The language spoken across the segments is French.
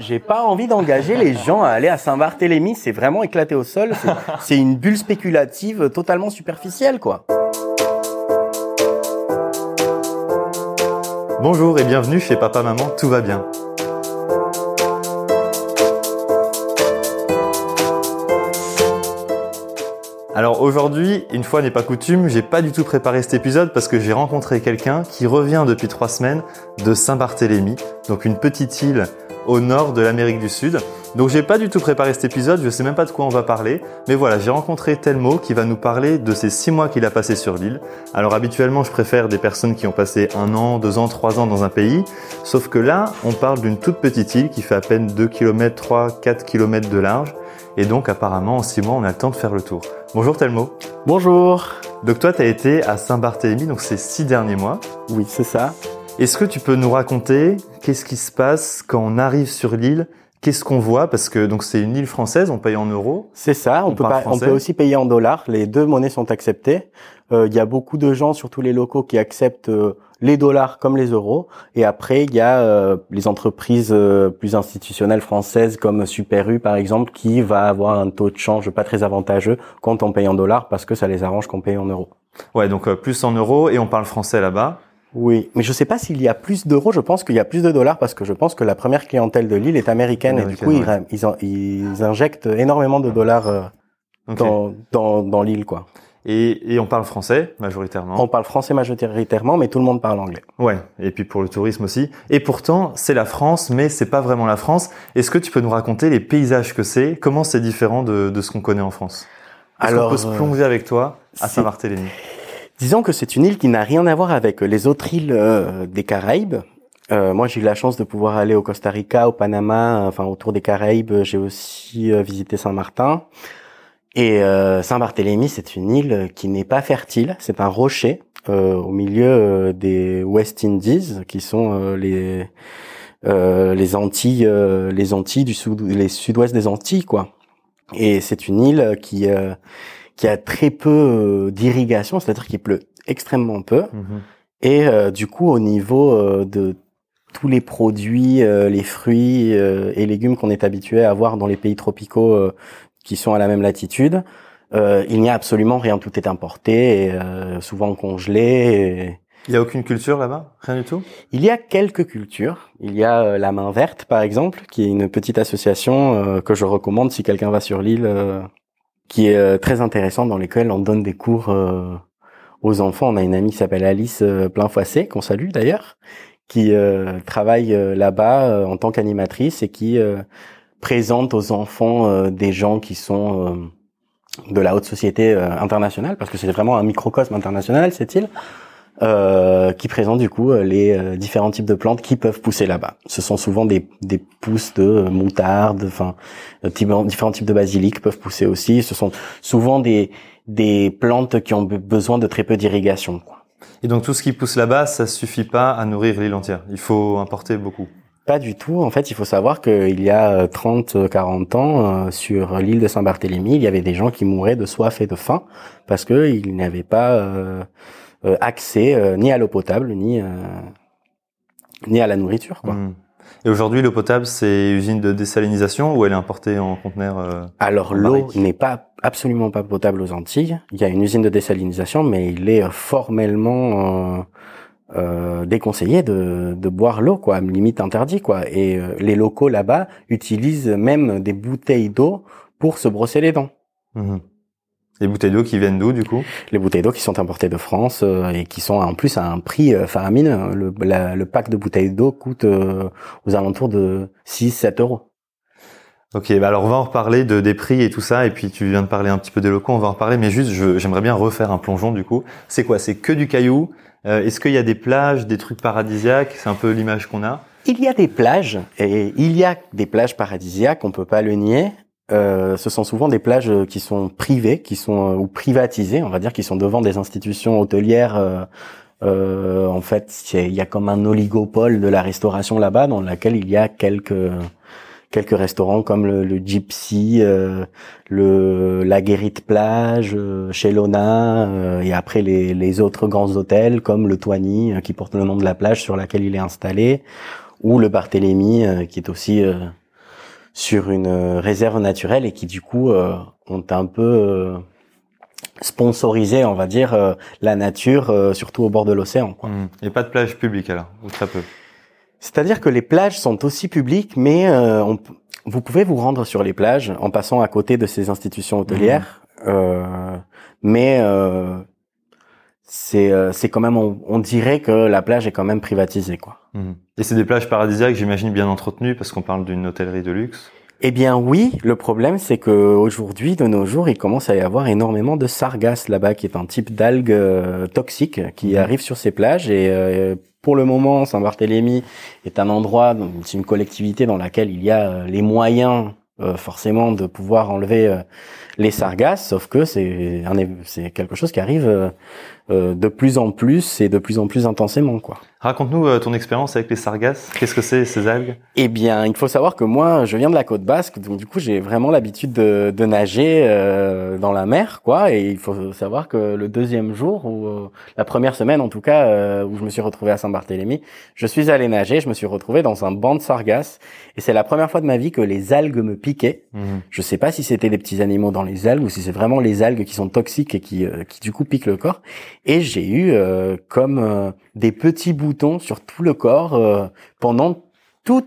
J'ai pas envie d'engager les gens à aller à Saint-Barthélemy. C'est vraiment éclaté au sol. C'est- une bulle spéculative totalement superficielle, quoi. Bonjour et bienvenue chez Papa Maman, tout va bien. Alors aujourd'hui, une fois n'est pas coutume, j'ai pas du tout préparé cet épisode parce que j'ai rencontré quelqu'un qui revient depuis trois semaines de Saint-Barthélemy, donc une petite île au nord de l'Amérique du Sud. Donc j'ai pas du tout préparé cet épisode, je sais même pas de quoi on va parler, mais voilà, j'ai rencontré Telmo qui va nous parler de ces six mois qu'il a passé sur l'île. Alors habituellement, je préfère des personnes qui ont passé un an, deux ans, trois ans dans un pays, sauf que là, on parle d'une toute petite île qui fait à peine 2 km, 3, 4 km de large, et donc apparemment en six mois, on a le temps de faire le tour. Bonjour Telmo. Bonjour. Donc toi, tu as été à Saint-Barthélemy, donc ces six derniers mois. Oui, c'est ça. Est-ce que tu peux nous raconter qu'est-ce qui se passe quand on arrive sur l'île? Qu'est-ce qu'on voit? Parce que donc c'est une île française, on paye en euros. C'est ça. On, On peut pas- on peut aussi payer en dollars. Les deux monnaies sont acceptées. Euh, Il y a beaucoup de gens, surtout les locaux, qui acceptent euh, les dollars comme les euros. Et après, il y a euh, les entreprises euh, plus institutionnelles françaises comme Super U, par exemple, qui va avoir un taux de change pas très avantageux quand on paye en dollars parce que ça les arrange qu'on paye en euros. Ouais, donc euh, plus en euros et on parle français là-bas. Oui, mais je sais pas s'il y a plus d'euros. Je pense qu'il y a plus de dollars parce que je pense que la première clientèle de l'île est américaine, et du coup ils, ils, en- ils injectent énormément de dollars euh, dans, dans, dans l'île, quoi. Et, et on parle français majoritairement. On parle français majoritairement, mais tout le monde parle anglais. Ouais, et puis pour le tourisme aussi. Et pourtant, c'est la France, mais c'est pas vraiment la France. Est-ce que tu peux nous raconter les paysages que c'est? Comment c'est différent de, de ce qu'on connaît en France? Alors, peut se euh, plonger avec toi à c'est- Saint-Barthélemy? Disons que c'est une île qui n'a rien à voir avec les autres îles euh, des Caraïbes. Euh, moi, j'ai eu la chance de pouvoir aller au Costa Rica, au Panama, enfin autour des Caraïbes. J'ai aussi euh, visité Saint-Martin. Et euh, Saint-Barthélemy, c'est une île qui n'est pas fertile. C'est un rocher au milieu des West Indies, qui sont les les Antilles, les Antilles du sud, les sud-ouest des Antilles, quoi. Et c'est une île qui qui a très peu euh, d'irrigation, c'est-à-dire qu'il pleut extrêmement peu. Mhm. Et euh, du coup, au niveau euh, de tous les produits, euh, les fruits euh, et légumes qu'on est habitué à avoir dans les pays tropicaux euh, qui sont à la même latitude, euh, il n'y a absolument rien. Tout est importé, et, euh, souvent congelé. et- Il y a aucune culture là-bas? Rien du tout? Il y a quelques cultures. Il y a euh, la Main Verte, par exemple, qui est une petite association euh, que je recommande si quelqu'un va sur l'île, euh, qui est euh, très intéressante, dans lesquelles on donne des cours euh, aux enfants. On a une amie qui s'appelle Alice euh, Plainfoissé, qu'on salue d'ailleurs, qui euh, travaille euh, là-bas euh, en tant qu'animatrice et qui euh, présente aux enfants euh, des gens qui sont euh, de la haute société euh, internationale, parce que c'est vraiment un microcosme international, cette île euh, qui présente du coup euh, les euh, différents types de plantes qui peuvent pousser là-bas. Ce sont souvent des, des pousses de euh, moutarde, enfin différents types de basilic peuvent pousser aussi. Ce sont souvent des des plantes qui ont be- besoin de très peu d'irrigation. Et donc tout ce qui pousse là-bas, ça suffit pas à nourrir l'île entière. Il faut importer beaucoup. Pas du tout. En fait, il faut savoir qu'il y a 30-40 ans, euh, sur l'île de Saint-Barthélemy, il y avait des gens qui mouraient de soif et de faim parce qu'ils n'avaient pas euh, accès euh, ni à l'eau potable ni euh, ni à la nourriture. Quoi. Mhm. Et aujourd'hui, l'eau potable, c'est usine de désalinisation ou elle est importée en conteneur euh, Alors l'eau n'est pas absolument pas potable aux Antilles. Il y a une usine de désalinisation, mais il est euh, formellement euh, euh, déconseillé de, de boire l'eau, quoi, limite interdit, quoi. Et euh, les locaux là-bas utilisent même des bouteilles d'eau pour se brosser les dents. mhm. Les bouteilles d'eau qui viennent d'où du coup? Les bouteilles d'eau qui sont importées de France euh, et qui sont en plus à un prix euh, faramineux. Le, la- le pack de bouteilles d'eau coûte euh, aux alentours de 6-7 euros. Ok, bah alors on va en reparler de, des prix et tout ça, et puis tu viens de parler un petit peu des locaux, on va en reparler, mais juste j'aimerais bien refaire un plongeon du coup. C'est quoi? C'est que du caillou? Euh, Est-ce qu'il y a des plages, des trucs paradisiaques? C'est un peu l'image qu'on a. Il y a des plages, et il y a des plages paradisiaques, on peut pas le nier. Euh, ce sont souvent des plages euh, qui sont privées, qui sont euh, ou privatisées, on va dire, qui sont devant des institutions hôtelières. euh, en fait, il y a comme un oligopole de la restauration là-bas, dans laquelle il y a quelques quelques restaurants comme le, le Gypsy, euh, le la Guérite Plage, chez Lona, euh, et après les, les autres grands hôtels comme le Toigny, qui porte le nom de la plage sur laquelle il est installé, ou le Barthélemy, qui est aussi sur une réserve naturelle et qui du coup ont un peu sponsorisé, on va dire, la nature, surtout au bord de l'océan. Mmh. Et pas de plage publique alors, ou très peu. C'est-à-dire que les plages sont aussi publiques, mais on, vous pouvez vous rendre sur les plages en passant à côté de ces institutions hôtelières, euh, mais euh, c'est euh, c'est quand même on, dirait que la plage est quand même privatisée quoi. Mhm. Et c'est des plages paradisiaques, j'imagine bien entretenues parce qu'on parle d'une hôtellerie de luxe. Eh bien oui, le problème c'est que aujourd'hui, de nos jours, il commence à y avoir énormément de sargasses là-bas, qui est un type d'algue euh, toxique qui mhm. arrive sur ces plages. Et euh, pour le moment, Saint-Barthélemy est un endroit, c'est une collectivité dans laquelle il y a euh, les moyens forcément de pouvoir enlever les sargasses, sauf que c'est quelque chose qui arrive euh, de plus en plus et de plus en plus intensément quoi. Raconte-nous euh, ton expérience avec les sargasses. Qu'est-ce que c'est ces algues? Eh bien, il faut savoir que moi, je viens de la côte basque, donc du coup, j'ai vraiment l'habitude de, de, nager euh, dans la mer, quoi. Et il faut savoir que le deuxième jour ou la première semaine, en tout cas, où je me suis retrouvé à Saint-Barthélemy, je suis allé nager. Je me suis retrouvé dans un banc de sargasses, et c'est la première fois de ma vie que les algues me piquaient. Je mhm. Je sais pas si c'était des petits animaux dans les algues ou si c'est vraiment les algues qui sont toxiques et qui, qui du coup piquent le corps et j'ai eu euh, comme euh, des petits boutons sur tout le corps euh, pendant toute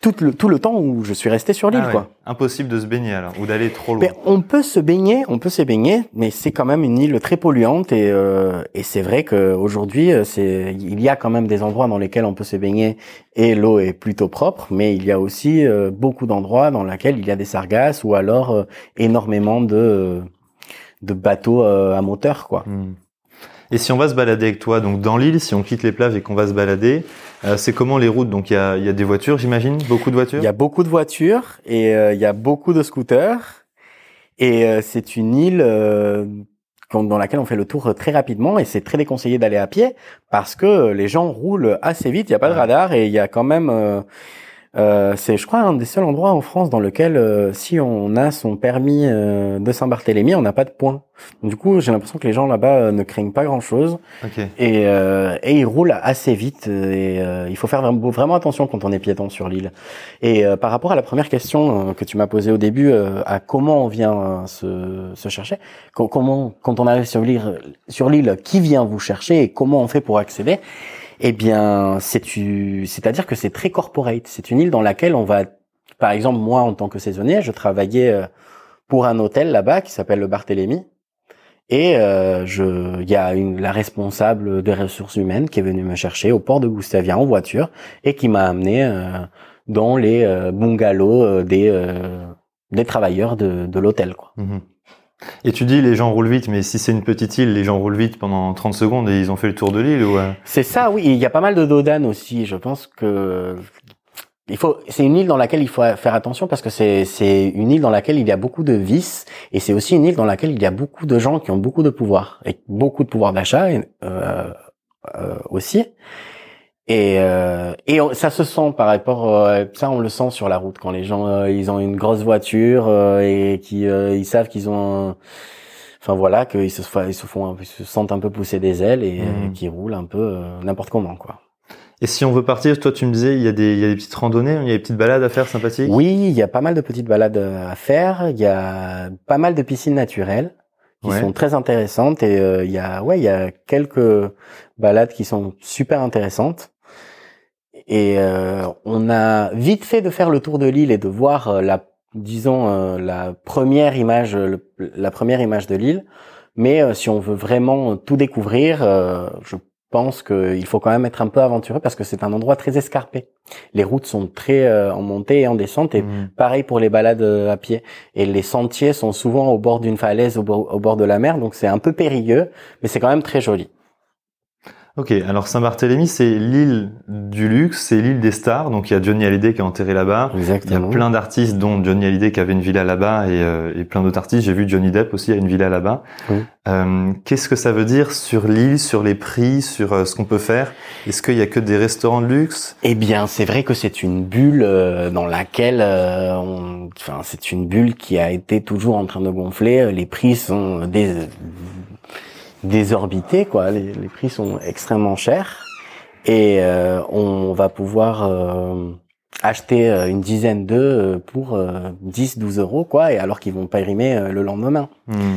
tout le, tout le temps où je suis resté sur l'île, ah quoi. Impossible de se baigner alors, ou d'aller trop loin. Mais on peut se baigner, on peut se baigner, mais c'est quand même une île très polluante et, euh, et c'est vrai qu'aujourd'hui, c'est il y a quand même des endroits dans lesquels on peut se baigner et l'eau est plutôt propre, mais il y a aussi beaucoup d'endroits dans lesquels il y a des sargasses ou alors énormément de de bateaux euh, à moteur, quoi. Hmm. Et si on va se balader avec toi, donc dans l'île, si on quitte les plages et qu'on va se balader, euh, c'est comment les routes? Donc il y a, y a, des voitures, j'imagine, beaucoup de voitures? Il y a beaucoup de voitures et euh, il y a beaucoup de scooters. Et c'est une île dans laquelle on fait le tour très rapidement et c'est très déconseillé d'aller à pied parce que les gens roulent assez vite. Il y a pas de radar et il y a quand même euh, c'est, je crois, un des seuls endroits en France dans lequel, euh, si on a son permis euh, de Saint-Barthélemy, on n'a pas de points. Du coup, j'ai l'impression que les gens là-bas ne craignent pas grand-chose et, et ils roulent assez vite. Et il faut faire vraiment attention quand on est piéton sur l'île. Et par rapport à la première question que tu m'as posée au début, à comment on vient se, se chercher, comment, quand on arrive sur l'île, sur l'île, qui vient vous chercher et comment on fait pour accéder eh bien, c'est c'est-à-dire que c'est très corporate. C'est une île dans laquelle on va, par exemple, moi en tant que saisonnier, je travaillais euh, pour un hôtel là-bas qui s'appelle le Barthélemy. Et euh, je, il y a une, la responsable des ressources humaines qui est venue me chercher au port de Goustavia en voiture et qui m'a amené euh, dans les bungalows des des travailleurs de, de l'hôtel. Quoi. Mmh et tu dis les gens roulent vite, mais si c'est une petite île, les gens roulent vite pendant 30 secondes et ils ont fait le tour de l'île ou C'est ça, oui. Il y a pas mal de dodanes aussi. Je pense que il faut. C'est une île dans laquelle il faut faire attention parce que c'est c'est une île dans laquelle il y a beaucoup de vices et c'est aussi une île dans laquelle il y a beaucoup de gens qui ont beaucoup de pouvoir et beaucoup de pouvoir d'achat euh, euh, aussi. Et, euh, et ça se sent par rapport, euh, ça on le sent sur la route quand les gens euh, ils ont une grosse voiture euh, et qui ils savent qu'ils ont, enfin voilà, qu'ils se, ils se font, ils se sentent un peu pousser des ailes et mmh. qui roulent un peu n'importe comment quoi. Et si on veut partir, toi tu me disais il y a des il y a des petites randonnées, il y a des petites balades à faire sympathiques? Oui, il y a pas mal de petites balades à faire. Il y a pas mal de piscines naturelles qui sont très intéressantes et il y a ouais il y a quelques balades qui sont super intéressantes. Et euh, on a vite fait de faire le tour de l'île et de voir euh, la, disons, euh, la première image, la première image de l'île. Mais si on veut vraiment tout découvrir, je pense qu'il faut quand même être un peu aventureux parce que c'est un endroit très escarpé. Les routes sont très en montée et en descente et mmh. pareil pour les balades à pied. Et les sentiers sont souvent au bord d'une falaise, au bord de la mer, donc c'est un peu périlleux, mais c'est quand même très joli. Ok, alors Saint-Barthélemy, c'est l'île du luxe, c'est l'île des stars. Donc il y a Johnny Hallyday qui est enterré là-bas. Exactement. Il y a plein d'artistes, dont Johnny Hallyday qui avait une villa là-bas et, euh, et plein d'autres artistes. J'ai vu Johnny Depp aussi a une villa là-bas. Euh, Qu'est-ce que ça veut dire sur l'île, sur les prix, sur euh, ce qu'on peut faire? Est-ce qu'il y a que des restaurants de luxe? Eh bien, c'est vrai que c'est une bulle euh, dans laquelle, on... enfin, c'est une bulle qui a été toujours en train de gonfler. Les prix sont des désorbité, quoi. Les, les, prix sont extrêmement chers et euh, on va pouvoir euh, acheter une dizaine d'œufs pour 10, 12 euros, quoi, et alors qu'ils vont périmer le lendemain. Hmm.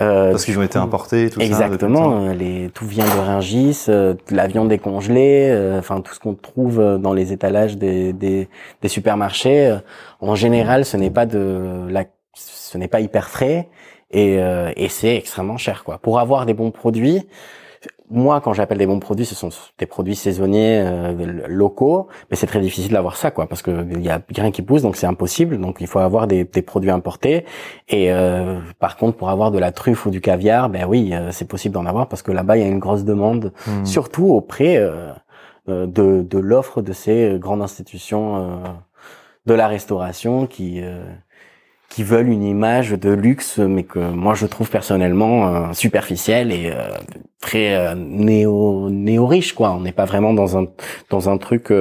Euh, Parce qu'ils ont été importés, tout exactement, ça. Exactement. Les, tout vient de Ringis, euh, la viande décongelée, euh, enfin tout ce qu'on trouve dans les étalages des, des, des supermarchés. en général, ce n'est pas de la, ce n'est pas hyper frais et, et c'est extrêmement cher, quoi. Pour avoir des bons produits, moi, quand j'appelle des bons produits, ce sont des produits saisonniers euh, locaux, mais c'est très difficile d'avoir ça, quoi, parce que il y a rien qui pousse, donc c'est impossible. Donc il faut avoir des, des produits importés. Et euh, par contre, pour avoir de la truffe ou du caviar, ben oui, euh, c'est possible d'en avoir parce que là-bas il y a une grosse demande, hmm. surtout auprès de, de l'offre de ces grandes institutions de la restauration qui qui veulent une image de luxe, mais que moi je trouve personnellement euh, superficielle et euh, très euh, néo néo riche quoi. On n'est pas vraiment dans un dans un truc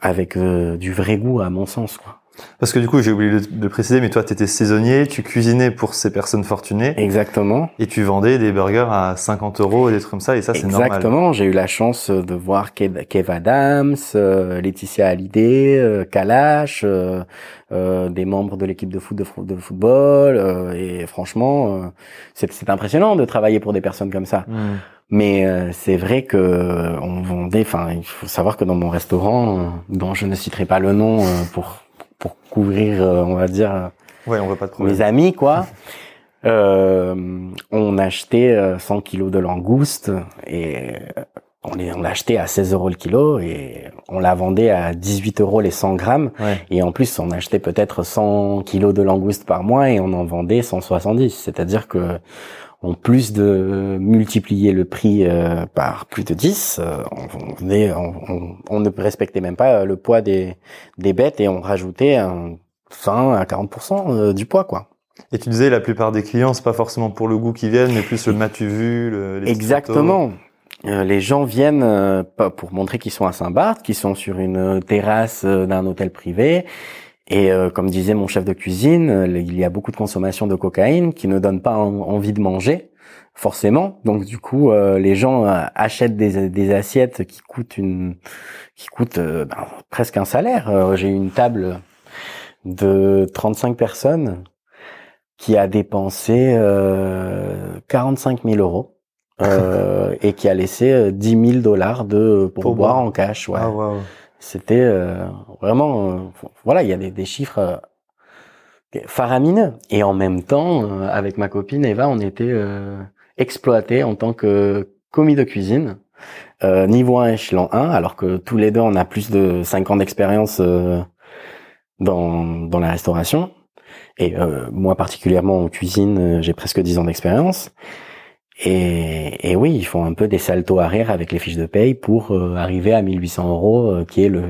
avec du vrai goût à mon sens quoi. Parce que du coup, j'ai oublié de, préciser, mais toi, tu étais saisonnier, tu cuisinais pour ces personnes fortunées. Exactement. Et tu vendais des burgers à 50 euros et des trucs comme ça, et ça, c'est normal. Exactement. J'ai eu la chance de voir Kev, Adams, euh, Laetitia Hallyday, euh, Kalash, euh, euh, des membres de l'équipe de foot de, de football, euh, et franchement, c'est impressionnant de travailler pour des personnes comme ça. Hmm. Mais c'est vrai que on vendait. Enfin, il faut savoir que dans mon restaurant, dont je ne citerai pas le nom pour pour couvrir, euh, on va dire, ouais, on pas de mes amis, quoi. euh, on achetait 100 euh, kilos de langoustes et on les on l'achetait à 16 euros le kilo et on la vendait à 18 euros les 100 grammes. Et en plus, on achetait peut-être 100 kilos de langoustes par mois et on en vendait 170. C'est-à-dire que en plus de multiplier le prix euh, par plus de 10, euh, on, on, ne respectait même pas le poids des, des bêtes et on rajoutait un 20 à 40% euh, du poids, quoi. Et tu disais, la plupart des clients, c'est pas forcément pour le goût qu'ils viennent, mais plus le matu vu, le, les Exactement. les gens viennent pour montrer qu'ils sont à Saint-Barth, qu'ils sont sur une terrasse d'un hôtel privé et euh, comme disait mon chef de cuisine, euh, il y a beaucoup de consommation de cocaïne qui ne donne pas envie de manger, forcément. Donc du coup, euh, les gens achètent des, des, assiettes qui coûtent une, qui coûtent ben, presque un salaire. J'ai une table de 35 personnes qui a dépensé 45 000 euros. et qui a laissé 10 000 dollars de pourboire en cash. Ouais. Ah, c'était euh, vraiment, euh, voilà, il y a des, chiffres euh, faramineux. Et en même temps, avec ma copine Eva, on était exploité en tant que commis de cuisine, niveau 1, échelon 1, alors que tous les deux, on a plus de 5 ans d'expérience dans, dans la restauration. Et moi particulièrement en cuisine, j'ai presque 10 ans d'expérience. Et, et, oui, ils font un peu des saltos arrière avec les fiches de paye pour euh, arriver à 1800 euros, euh, qui est le,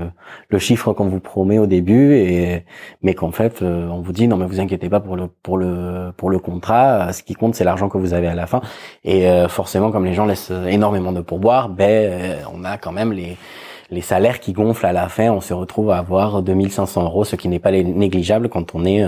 le chiffre qu'on vous promet au début, et mais qu'en fait euh, on vous dit non mais vous inquiétez pas pour le pour le pour le contrat, ce qui compte c'est l'argent que vous avez à la fin. Et forcément, comme les gens laissent énormément de pourboire, ben on a quand même les les salaires qui gonflent à la fin. On se retrouve à avoir 2500 euros, ce qui n'est pas négligeable quand on est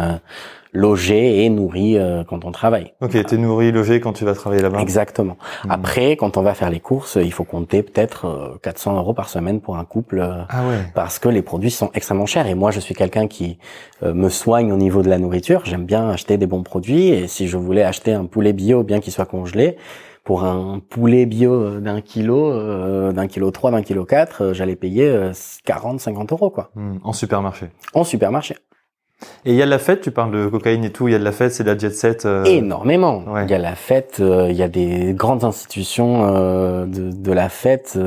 logé et nourri euh, quand on travaille. Ok, t'es nourri, logé quand tu vas travailler là-bas. Exactement. Hmm. Après, quand on va faire les courses, il faut compter peut-être 400 euh, euros par semaine pour un couple, euh, ah ouais. parce que les produits sont extrêmement chers. Et moi, je suis quelqu'un qui me soigne au niveau de la nourriture. J'aime bien acheter des bons produits. Et si je voulais acheter un poulet bio, bien qu'il soit congelé, pour un poulet bio d'un kilo, d'un kilo 3, d'un kilo 4, j'allais payer 40, 50 euros, quoi. Hmm. En supermarché. En supermarché. Et il y a de la fête, tu parles de cocaïne et tout, il y a de la fête, c'est de la jet set. Euh... Énormément. Il y a la fête, euh, il y a des grandes institutions euh, de, de, la fête.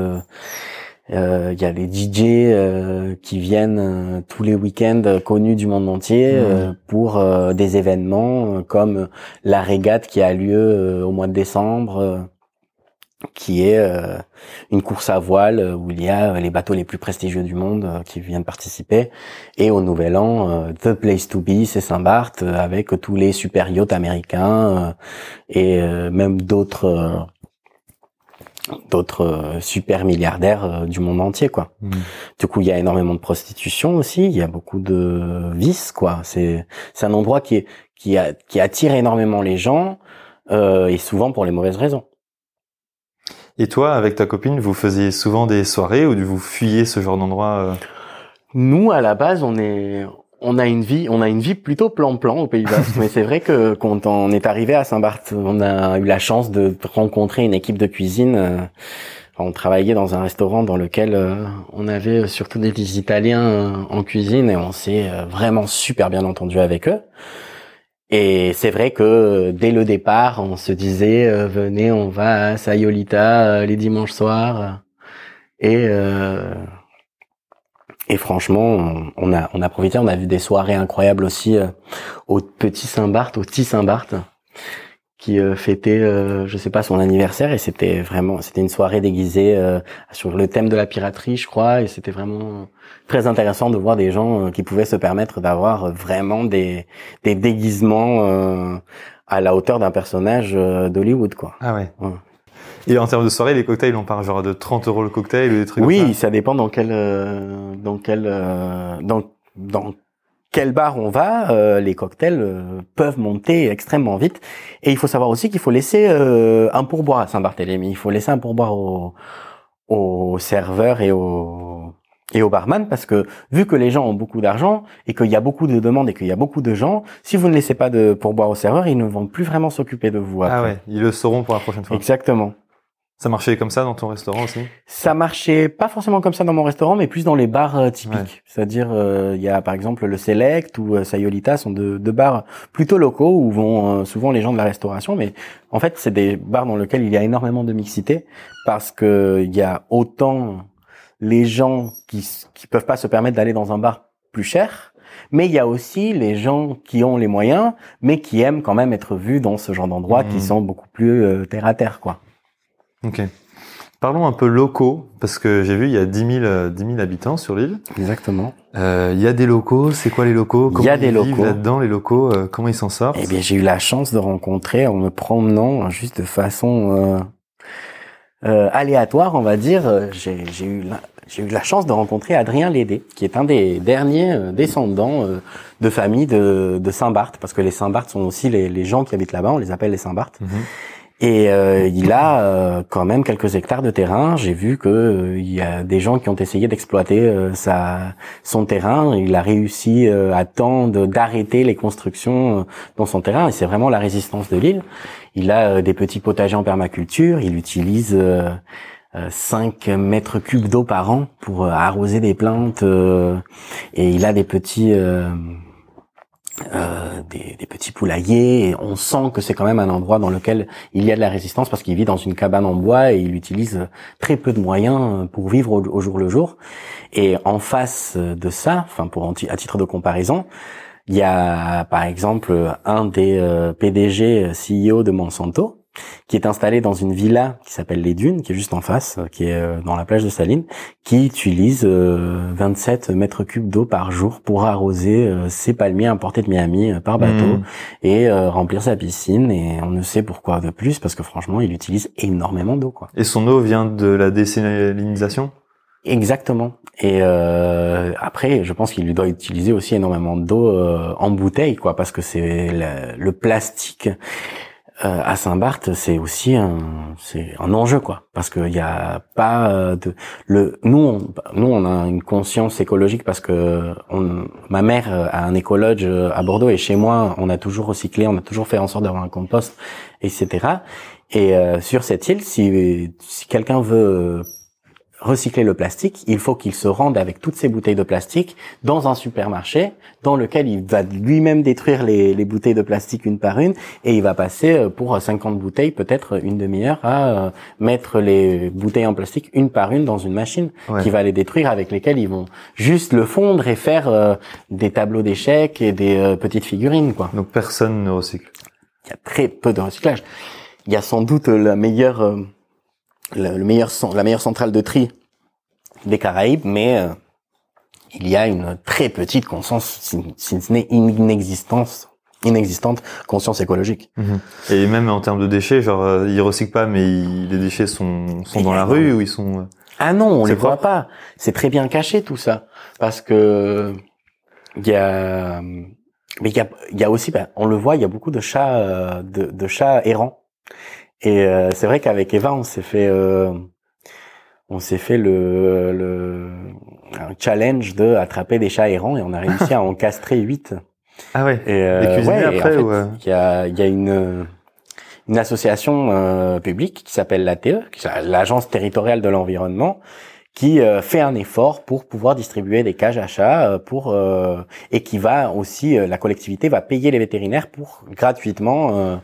Il y a des DJ qui viennent tous les week-ends connus du monde entier mmh. pour des événements comme la régate qui a lieu au mois de décembre qui est euh, une course à voile euh, où il y a les bateaux les plus prestigieux du monde euh, qui viennent participer et au Nouvel An The Place to Be c'est Saint-Barth avec tous les super yachts américains et même d'autres d'autres super milliardaires du monde entier quoi. Hmm. Du coup, il y a énormément de prostitution aussi, il y a beaucoup de vices quoi. C'est c'est un endroit qui est, qui a, qui attire énormément les gens et souvent pour les mauvaises raisons. Et toi, avec ta copine, vous faisiez souvent des soirées ou vous fuyez ce genre d'endroit euh? Nous, à la base, on est, on a une vie, on a une vie plutôt plan-plan au Pays Basque. mais c'est vrai que quand on est arrivé à Saint-Barth, on a eu la chance de rencontrer une équipe de cuisine. euh, on travaillait dans un restaurant dans lequel euh, on avait surtout des Italiens en cuisine et on s'est vraiment super bien entendu avec eux. Et c'est vrai que euh, dès le départ, on se disait euh, venez, on va à Sayolita euh, les dimanches soirs. Et et franchement, on, a on a profité, on a vu des soirées incroyables aussi au Petit Saint-Barth, au Petit Saint-Barth, qui euh, fêtait, euh, je sais pas, son anniversaire et c'était vraiment, c'était une soirée déguisée euh, sur le thème de la piraterie, je crois, et c'était vraiment très intéressant de voir des gens qui pouvaient se permettre d'avoir vraiment des des déguisements euh, à la hauteur d'un personnage d'Hollywood, quoi. Ah ouais. Ouais. Et en termes de soirée, les cocktails, on parle genre de 30 euros le cocktail ou des trucs Oui, comme ça? ça dépend dans quel euh, dans quel euh, dans dans quel bar on va. euh, les cocktails euh, peuvent monter extrêmement vite. Et il faut savoir aussi qu'il faut laisser euh, un pourboire à Saint-Barthélemy. Il faut laisser un pourboire au aux serveurs et au et au barman parce que vu que les gens ont beaucoup d'argent et qu'il y a beaucoup de demandes et qu'il y a beaucoup de gens, si vous ne laissez pas de pourboire aux serveurs, ils ne vont plus vraiment s'occuper de vous. Ah ouais, ils le sauront pour la prochaine fois. Exactement. Ça marchait comme ça dans ton restaurant aussi? Ça marchait pas forcément comme ça dans mon restaurant, mais plus dans les bars euh, typiques. Ouais. C'est-à-dire, euh, il y a par exemple le Select ou euh, Sayolita sont deux, deux bars plutôt locaux où vont euh, souvent les gens de la restauration. Mais en fait, c'est des bars dans lesquels il y a énormément de mixité parce que il y a autant les gens qui qui peuvent pas se permettre d'aller dans un bar plus cher, mais il y a aussi les gens qui ont les moyens, mais qui aiment quand même être vus dans ce genre d'endroits Mhm. qui sont beaucoup plus terre à terre, quoi. Ok. Parlons un peu locaux, parce que j'ai vu, il y a 10 000, euh, 10 000 habitants sur l'île. Exactement. Euh, il y a des locaux, c'est quoi les locaux? Il y a des locaux. là-dedans, les locaux, euh, comment ils s'en sortent? Eh bien, j'ai eu la chance de rencontrer en me promenant euh, juste de façon euh, euh, aléatoire, on va dire. euh, J'ai j'ai eu la, j'ai eu la chance de rencontrer Adrien Lédé, qui est un des derniers euh, descendants de famille de, de Saint-Barth, parce que les Saint-Barth sont aussi les, les gens qui habitent là-bas, on les appelle les Saint-Barth. Mhm. Et euh, il a euh, quand même quelques hectares de terrain. J'ai vu que euh, y a des gens qui ont essayé d'exploiter euh, sa son terrain. Il a réussi euh, à temps d'arrêter les constructions dans son terrain. Et c'est vraiment la résistance de l'île. Il a des petits potagers en permaculture. Il utilise euh, euh, 5 mètres cubes d'eau par an pour arroser des plantes. et il a des petits euh, euh, des, des petits poulaillers et on sent que c'est quand même un endroit dans lequel il y a de la résistance parce qu'il vit dans une cabane en bois et il utilise très peu de moyens pour vivre au, au jour le jour. Et en face de ça, enfin pour à titre de comparaison, il y a par exemple un des euh, PDG CEO de Monsanto qui est installé dans une villa qui s'appelle les Dunes, qui est juste en face, euh, qui est euh, dans la plage de Saline, qui utilise euh, 27 mètres cubes d'eau par jour pour arroser euh, ses palmiers importés de Miami euh, par bateau Mhm. et euh, remplir sa piscine. Et on ne sait pourquoi de plus, parce que franchement, il utilise énormément d'eau, quoi. Et son eau vient de la désalinisation Exactement. Et euh, après, je pense qu'il lui doit utiliser aussi énormément d'eau euh, en bouteille, quoi, parce que c'est le plastique euh, à Saint-Barth, c'est aussi un, c'est un enjeu, quoi, parce qu'il y a pas euh, de le. Nous, on, nous, on a une conscience écologique parce que on, ma mère euh, a un écologe euh, à Bordeaux et chez moi, on a toujours recyclé, on a toujours fait en sorte d'avoir un compost, etc. Et euh, sur cette île, si si quelqu'un veut recycler le plastique, il faut qu'il se rende avec toutes ces bouteilles de plastique dans un supermarché dans lequel il va lui-même détruire les, les bouteilles de plastique une par une et il va passer euh, pour 50 bouteilles peut-être une demi-heure à euh, mettre les bouteilles en plastique une par une dans une machine Ouais. qui va les détruire avec lesquelles ils vont juste le fondre et faire euh, des tableaux d'échecs et des euh, petites figurines quoi. Donc personne ne recycle. Il y a très peu de recyclage. Il y a sans doute la meilleure, euh, la, le meilleur, la meilleure centrale de tri des Caraïbes, mais euh, il y a une très petite conscience, si, si ce n'est inexistence, inexistante conscience écologique. Et même en termes de déchets, genre euh, ils recyclent pas, mais ils- les déchets sont, sont Et dans la non. rue ou ils sont. euh, Ah non, on les voit pas. C'est très bien caché tout ça, parce que il y a, mais il y a, il y a aussi, ben, on le voit, il y a beaucoup de chats, euh, de, de chats errants. Et euh, c'est vrai qu'avec Eva, on s'est fait, euh, on s'est fait le, le, un challenge de attraper des chats errants et on a réussi à en castrer huit. Ah ouais. Et, euh, Les ouais, après en fait, ou, euh il y a, il y a une une association euh, publique qui s'appelle l'ATE, l'agence territoriale de l'environnement, qui euh, fait un effort pour pouvoir distribuer des cages à chats euh, pour euh, et qui va aussi euh, la collectivité va payer les vétérinaires pour gratuitement euh,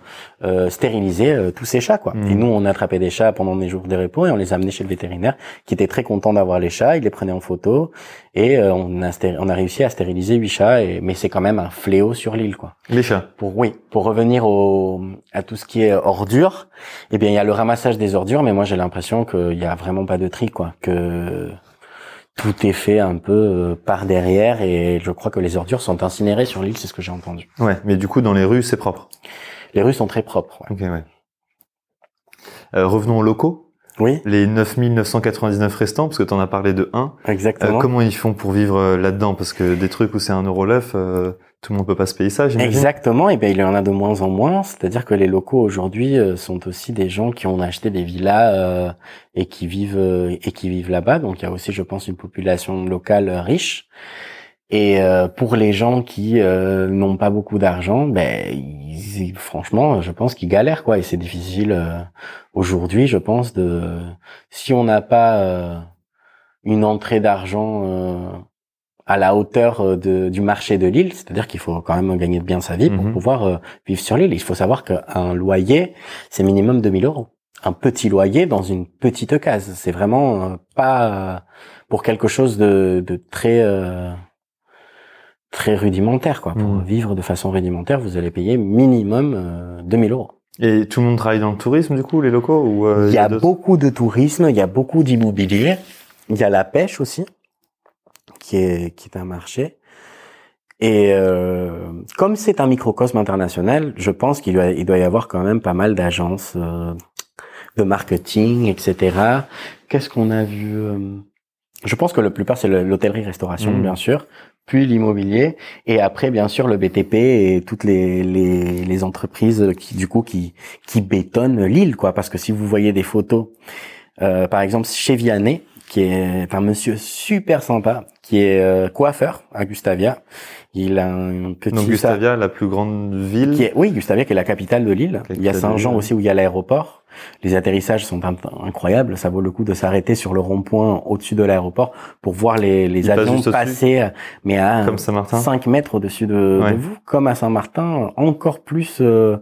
euh, stériliser euh, tous ces chats quoi. Mhm. Et nous on attrapait des chats pendant des jours de repos et on les amenait chez le vétérinaire qui était très content d'avoir les chats, il les prenait en photo et euh, on a on a réussi à stériliser huit chats et mais c'est quand même un fléau sur l'île quoi Les chats? pour oui, pour revenir au à tout ce qui est ordures, eh bien il y a le ramassage des ordures, mais moi j'ai l'impression qu'il y a vraiment pas de tri quoi, que tout est fait un peu euh, par derrière et je crois que les ordures sont incinérées sur l'île, c'est ce que j'ai entendu. Ouais, mais du coup dans les rues c'est propre. Les rues sont très propres. ouais. Ok, ouais. Euh, revenons aux locaux. Oui, Les 9999 restants, parce que tu en as parlé de 1. exactement. comment ils font pour vivre euh, là-dedans? Parce que des trucs où c'est un euro l'œuf, euh, tout le monde peut pas se payer ça, j'imagine. Exactement, et bien il y en a de moins en moins. C'est-à-dire que les locaux aujourd'hui euh, sont aussi des gens qui ont acheté des villas euh, et qui vivent euh, et qui vivent là-bas. Donc il y a aussi, je pense, une population locale euh, riche. Et euh, pour les gens qui euh, n'ont pas beaucoup d'argent, ben ils- franchement, je pense qu'ils galèrent quoi. Et c'est difficile aujourd'hui, je pense, de si on n'a pas une entrée d'argent. À la hauteur euh, de, du marché de l'île, c'est-à-dire qu'il faut quand même gagner bien sa vie pour Mhm. pouvoir euh, vivre sur l'île. Il faut savoir qu'un loyer, c'est minimum 2000 euros. Un petit loyer dans une petite case, c'est vraiment euh, pas pour quelque chose de, de très euh, très rudimentaire quoi. Pour Mhm. vivre de façon rudimentaire, vous allez payer minimum euh, 2000 euros. Et tout le monde travaille dans le tourisme, du coup, les locaux ou euh, Il y a beaucoup de tourisme, il y a beaucoup d'immobilier, il y a la pêche aussi, qui est, qui est un marché. Et euh, comme c'est un microcosme international, je pense qu'il doit, il doit y avoir quand même pas mal d'agences euh, de marketing, etc. Qu'est-ce qu'on a vu euh, Je pense que le plupart c'est le- l'hôtellerie-restauration, Mhm. bien sûr, puis l'immobilier, et après bien sûr le BTP et toutes les, les, les entreprises qui du coup qui qui bétonnent l'île, quoi. Parce que si vous voyez des photos, euh, par exemple chez Vianney, qui est un monsieur super sympa, qui est euh, coiffeur à Gustavia. Il a un petit Donc Gustavia, la plus grande ville. qui est, oui, Gustavia, qui est la capitale de l'île. Il y a Saint-Jean aussi où il y a l'aéroport. Les atterrissages sont in- incroyables. Ça vaut le coup de s'arrêter sur le rond-point au-dessus de l'aéroport pour voir les, les avions passer, mais à Comme Saint-Martin 5 mètres au-dessus de, Ouais. de vous, comme à Saint-Martin, encore plus euh,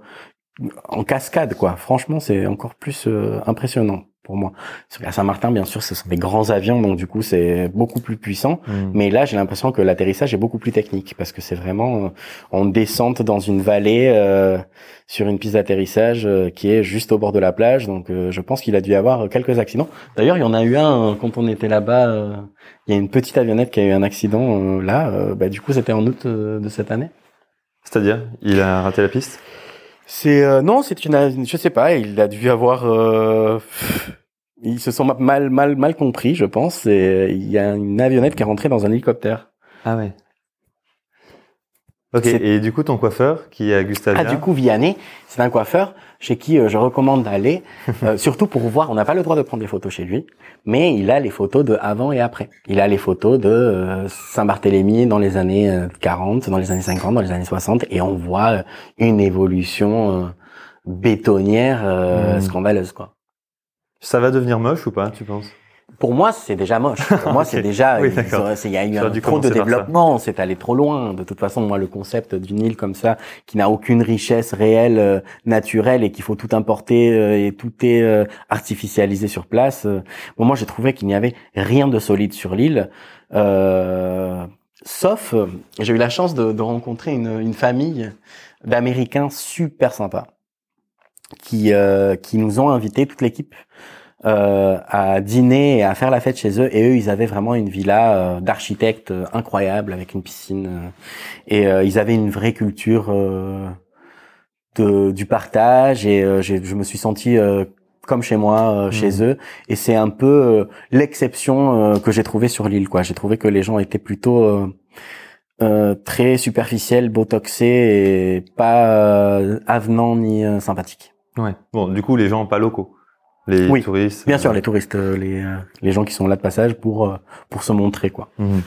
en cascade, quoi. Franchement, c'est encore plus euh, impressionnant pour moi. Parce qu'à Saint-Martin, bien sûr, ce sont des grands avions, donc du coup, c'est beaucoup plus puissant. Hmm. Mais là, j'ai l'impression que l'atterrissage est beaucoup plus technique parce que c'est vraiment euh, en descente dans une vallée euh, sur une piste d'atterrissage euh, qui est juste au bord de la plage. Donc, euh, je pense qu'il a dû y avoir quelques accidents. D'ailleurs, il y en a eu un euh, quand on était là-bas. euh, il y a une petite avionnette qui a eu un accident euh, là. euh, bah, du coup, c'était en août euh, de cette année. C'est-à-dire, il a raté la piste? C'est euh, non, c'est une, je sais pas. Il a dû avoir. Euh, ils se sont mal, mal, mal compris, je pense. Et il y a une avionnette qui est rentrée dans un hélicoptère. Ah ouais. Ok, et du coup, ton coiffeur, qui est à Gustavia, Ah, du coup, Vianney, c'est un coiffeur chez qui euh, je recommande d'aller, euh, surtout pour voir. On n'a pas le droit de prendre des photos chez lui, mais il a les photos de avant et après. Il a les photos de euh, Saint-Barthélemy dans les années euh, 40, dans les années 50, dans les années 60, et on voit euh, une évolution euh, bétonnière euh, Mhm. scandaleuse, quoi. ça va devenir moche ou pas, tu penses? Pour moi, c'est déjà moche. Pour moi, c'est déjà, Oui, il y a eu un trop de développement, c'est allé trop loin. De toute façon, moi, le concept d'une île comme ça, qui n'a aucune richesse réelle, euh, naturelle, et qu'il faut tout importer euh, et tout est euh, artificialisé sur place. euh, bon, moi, j'ai trouvé qu'il n'y avait rien de solide sur l'île. Euh, sauf, euh, j'ai eu la chance de, de rencontrer une, une famille d'Américains super sympas qui euh, qui nous ont invités toute l'équipe euh, à dîner et à faire la fête chez eux. Et eux, ils avaient vraiment une villa euh, d'architecte euh, incroyable avec une piscine. euh, et euh, ils avaient une vraie culture de, du partage. Et je me suis senti comme chez moi, euh, chez eux. Et c'est un peu euh, l'exception euh, que j'ai trouvé sur l'île. quoi. J'ai trouvé que les gens étaient plutôt très superficiels, botoxés et pas avenants ni sympathiques. Ouais. Bon, du coup, les gens pas locaux. Les Oui, touristes. Bien sûr, les touristes, euh, les, euh, les gens qui sont là de passage pour euh, pour se montrer quoi. mhm.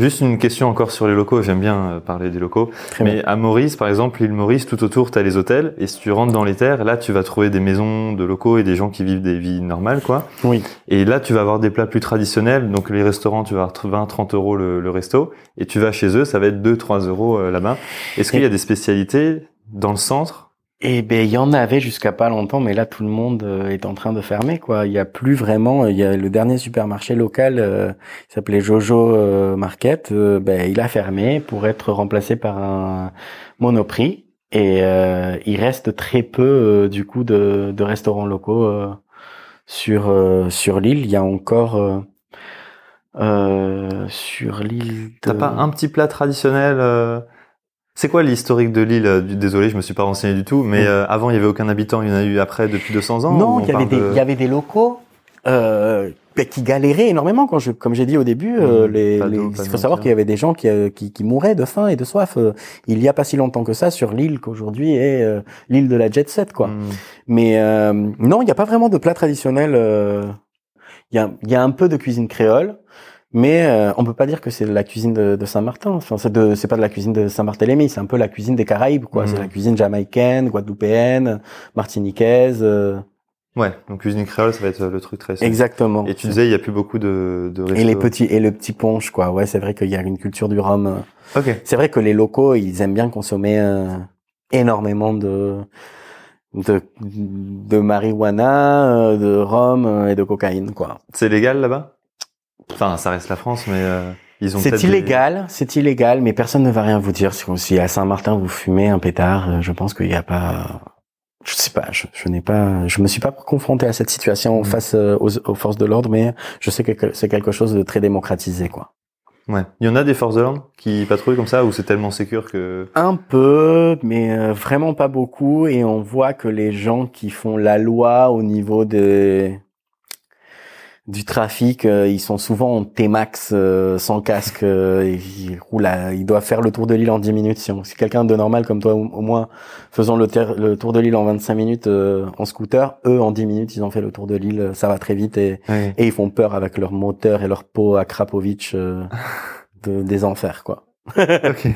Juste une question encore sur les locaux. J'aime bien parler des locaux. Très Mais bien. à Maurice, par exemple, l'île Maurice, tout autour, tu as les hôtels. Et si tu rentres dans les terres, là, tu vas trouver des maisons de locaux et des gens qui vivent des vies normales, quoi. Oui. Et là, tu vas avoir des plats plus traditionnels. Donc, les restaurants, tu vas avoir 20, 30 euros le, le resto. Et tu vas chez eux, ça va être 2, 3 euros euh, là-bas. Est-ce qu'il y a des spécialités dans le centre Eh ben, il y en avait jusqu'à pas longtemps, mais là, tout le monde euh, est en train de fermer, quoi. Il y a plus vraiment. Il y a le dernier supermarché local, euh, s'appelait Jojo euh, Market. euh, ben, il a fermé pour être remplacé par un Monoprix. Et euh, il reste très peu, euh, du coup, de, de restaurants locaux euh, sur euh, sur l'île. Il y a encore euh, euh, sur l'île. de- T'as pas un petit plat traditionnel euh, C'est quoi l'historique de l'île euh, Désolé, je me suis pas renseigné du tout. Mais Mm. euh, avant, il y avait aucun habitant. Il y en a eu après depuis 200 ans Non, il y avait des, de- il y avait des locaux euh, qui galéraient énormément. Quand je, comme j'ai dit au début, euh, Mmh, les, il faut savoir qu'il y avait des gens qui, euh, qui, qui mouraient de faim et de soif. euh, il y a pas si longtemps que ça sur l'île qu'aujourd'hui est euh, l'île de la jet set, quoi. Mm. Mais euh, non, il n'y a pas vraiment de plat traditionnel. euh, Il y, a, il y a un peu de cuisine créole. Mais euh, on peut pas dire que c'est la cuisine de, de Saint-Martin. Enfin, c'est de, c'est pas de la cuisine de Saint-Barthélemy. C'est un peu la cuisine des Caraïbes, quoi. C'est la cuisine jamaïcaine, guadeloupéenne, martiniquaise. euh, Ouais, donc cuisine créole, ça va être euh, le truc très. simple. exactement. Et tu disais, il y a plus beaucoup de, de restos. Et les petits et le petit punch quoi. Ouais, c'est vrai qu'il y a une culture du rhum. euh. Ok. C'est vrai que les locaux, ils aiment bien consommer euh, énormément de de de marijuana, euh, de rhum et de cocaïne quoi. C'est légal là-bas? Enfin, ça reste la France, mais euh, ils ont. C'est des- illégal, c'est illégal, mais personne ne va rien vous dire. Si, à Saint-Martin vous fumez un pétard, euh, je pense qu'il n'y a pas. Je sais pas, je, je n'ai pas, je me suis pas confronté à cette situation Mm. face euh, aux, aux forces de l'ordre, mais je sais que c'est quelque chose de très démocratisé quoi. Ouais. Il y en a des forces de l'ordre qui patrouillent comme ça, ou c'est tellement sécure que. Un peu, mais euh, vraiment pas beaucoup. Et on voit que les gens qui font la loi au niveau des du trafic, euh, ils sont souvent en T-Max euh, sans casque. euh, ils roulent à- ils doivent faire le tour de l'île en 10 minutes. Si, on- si quelqu'un de normal comme toi, au, moins, faisant le, le tour de l'île en 25 minutes euh, en scooter, eux, en 10 minutes, ils ont fait le tour de l'île. Ça va très vite et, ils font peur avec leur moteur et leur peau à Krapovic euh, de- des enfers, quoi. ok.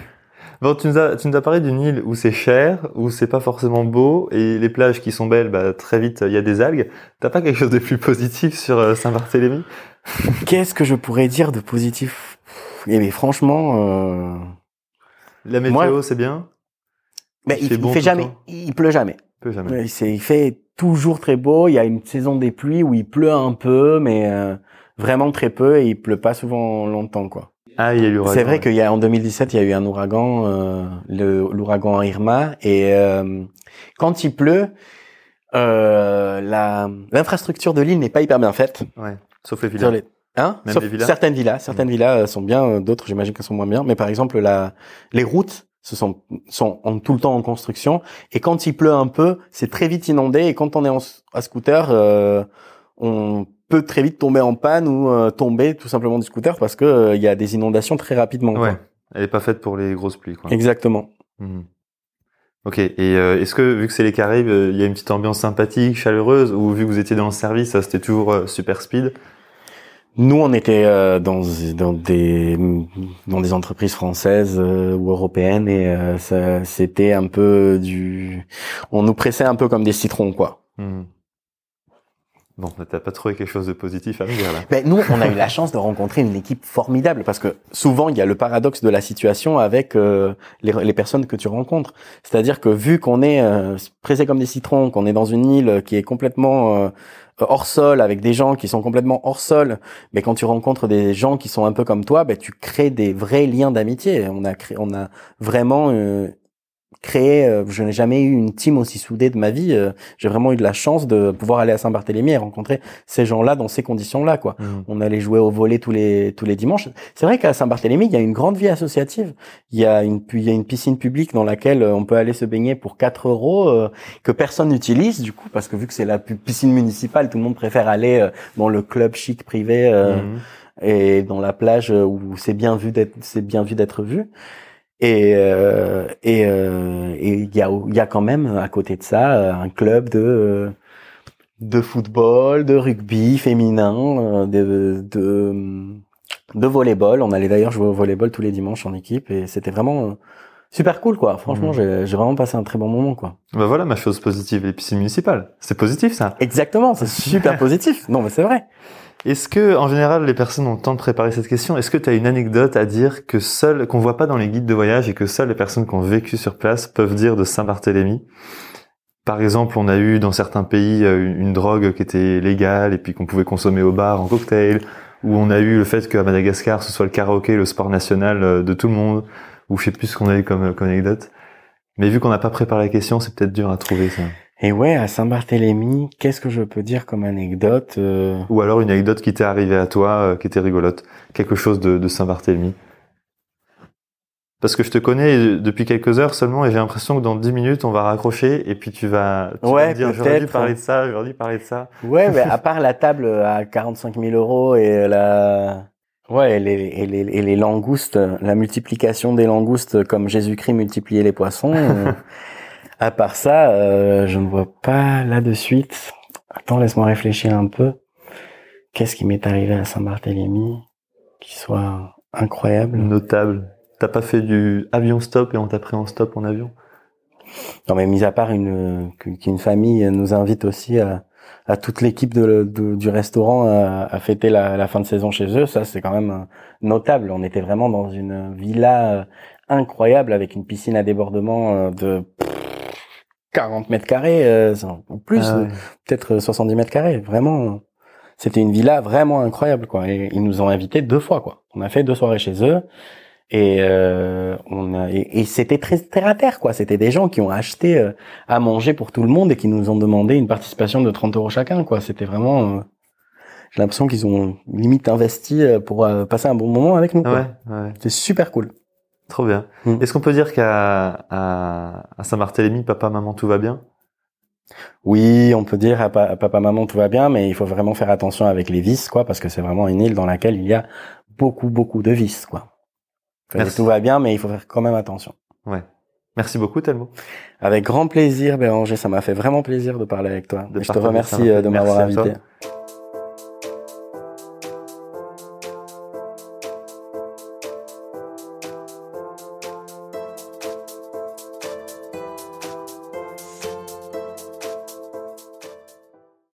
Bon, tu nous as, tu nous as parlé d'une île où c'est cher, où c'est pas forcément beau, et les plages qui sont belles, bah, très vite, il y a des algues. T'as pas quelque chose de plus positif sur euh, Saint-Barthélemy? Qu'est-ce que je pourrais dire de positif? Eh mais franchement, euh... La météo, c'est bien? ben, Il il, fait il jamais, il pleut jamais. Peu jamais. Ouais, c'est- il fait toujours très beau. Il y a une saison des pluies où il pleut un peu, mais euh, vraiment très peu et il pleut pas souvent longtemps, quoi. Ah, il y a l'ouragan. C'est vrai ouais. qu'il y a en 2017, il y a eu un ouragan, euh, l'ouragan Irma, et euh, quand il pleut, euh, la l'infrastructure de l'île n'est pas hyper bien faite. Ouais. Sauf les villas. les- Hein? Même Sauf les villas Certaines villas, certaines villas euh, sont bien, euh, d'autres j'imagine qu'elles sont moins bien. Mais par exemple, la, les routes ce sont, sont en, tout le temps en construction. Et quand il pleut un peu, c'est très vite inondé. Et quand on est en, à scooter, euh, on peut très vite tomber en panne ou euh, tomber tout simplement du scooter parce que euh, il y a des inondations très rapidement. quoi. Ouais. Elle est pas faite pour les grosses pluies, quoi. Exactement. Mhm. Ok. Et euh, est-ce que, vu que c'est les Caraïbes, euh, il y a une petite ambiance sympathique, chaleureuse, ou vu que vous étiez dans le service, ça c'était toujours euh, super speed? Nous, on était euh, dans, dans des dans des entreprises françaises euh, ou européennes et euh, ça- c'était un peu du, on nous pressait un peu comme des citrons, quoi. Mhm. Bon, t'as pas trouvé quelque chose de positif à me dire là. Ben, nous, on a eu la chance de rencontrer une équipe formidable parce que souvent, il y a le paradoxe de la situation avec euh, les, les personnes que tu rencontres. C'est-à-dire que vu qu'on est euh, pressé comme des citrons, qu'on est dans une île qui est complètement euh, hors sol avec des gens qui sont complètement hors sol, mais quand tu rencontres des gens qui sont un peu comme toi, ben, tu crées des vrais liens d'amitié. On a créé, on a vraiment euh, créé, euh, je n'ai jamais eu une team aussi soudée de ma vie. euh, J'ai vraiment eu de la chance de pouvoir aller à Saint-Barthélemy et rencontrer ces gens-là dans ces conditions-là, quoi. Mhm. On allait jouer au volet tous les tous les dimanches. C'est vrai qu'à Saint-Barthélemy, il y a une grande vie associative. Il y a une il y a une piscine publique dans laquelle euh, on peut aller se baigner pour 4 euros euh, que personne n'utilise du coup parce que vu que c'est la piscine municipale, tout le monde préfère aller euh, dans le club chic privé euh, Mhm. et dans la plage où c'est bien vu d'être c'est bien vu d'être vu. Et euh, et euh, et il y a il y a quand même à côté de ça euh, un club de euh, de football, de rugby féminin, de, de, de volleyball. On allait d'ailleurs jouer au volleyball tous les dimanches en équipe et c'était vraiment super cool, quoi. Franchement, Mhm. j'ai j'ai vraiment passé un très bon moment, quoi. Bah voilà ma chose positive, les piscines municipales. C'est positif ça. Exactement, c'est super positif. Non, mais c'est vrai. Est-ce que, en général, les personnes ont le temps de préparer cette question? Est-ce que tu as une anecdote à dire que seul, qu'on voit pas dans les guides de voyage et que seules les personnes qui ont vécu sur place peuvent dire de Saint-Barthélemy? Par exemple, on a eu dans certains pays euh, une, drogue qui était légale et puis qu'on pouvait consommer au bar en cocktail, ou on a eu le fait qu'à Madagascar ce soit le karaoké le sport national euh, de tout le monde, ou je sais plus ce qu'on a eu comme, comme anecdote. Mais vu qu'on n'a pas préparé la question, c'est peut-être dur à trouver ça. Et ouais, à Saint-Barthélemy, qu'est-ce que je peux dire comme anecdote euh, Ou alors une anecdote qui t'est arrivée à toi, euh, qui était rigolote. Quelque chose de, de Saint-Barthélemy. Parce que je te connais depuis quelques heures seulement et j'ai l'impression que dans 10 minutes, on va raccrocher et puis tu vas, tu vas Ouais, me dire j'aurais dû parler de ça, j'aurais dû parler de ça. Ouais, mais à part la table à 45 000 euros et la, ouais, et les, et les, et les langoustes, la multiplication des langoustes comme Jésus-Christ multipliait les poissons. euh, à part ça, euh, je ne vois pas là de suite. Attends, laisse-moi réfléchir un peu. Qu'est-ce qui m'est arrivé à Saint-Barthélemy qui soit incroyable? Notable. T'as pas fait du avion stop et on t'a pris en stop en avion? Non, mais mis à part une qu'une famille nous invite aussi à, à toute l'équipe de, de- du restaurant à, à fêter la, la fin de saison chez eux, ça c'est quand même euh, notable. On était vraiment dans une villa euh, incroyable avec une piscine à débordement euh, de 40 mètres carrés, euh, ou plus, Ah ouais. euh, peut-être 70 mètres carrés. Vraiment, euh, c'était une villa vraiment incroyable quoi. Et ils nous ont invités deux fois quoi. On a fait deux soirées chez eux. Et euh, on a et, et c'était très terre à terre quoi. C'était des gens qui ont acheté euh, à manger pour tout le monde et qui nous ont demandé une participation de 30 euros chacun quoi. C'était vraiment. euh, J'ai l'impression qu'ils ont limite investi euh, pour euh, passer un bon moment avec nous. Ah quoi. ouais, ouais. C'était super cool. Trop bien. Mm. Est-ce qu'on peut dire qu'à à, à Saint-Barthélemy, papa, maman, tout va bien? Oui, on peut dire à, pa- à papa maman tout va bien, mais il faut vraiment faire attention avec les vis quoi, parce que c'est vraiment une île dans laquelle il y a beaucoup beaucoup de vis quoi. Enfin, Merci. tout va bien, mais il faut faire quand même attention. Ouais. Merci beaucoup, Telmo. Avec grand plaisir, Béranger. Ça m'a fait vraiment plaisir de parler avec toi. De je te remercie euh, de m'avoir toi. invité.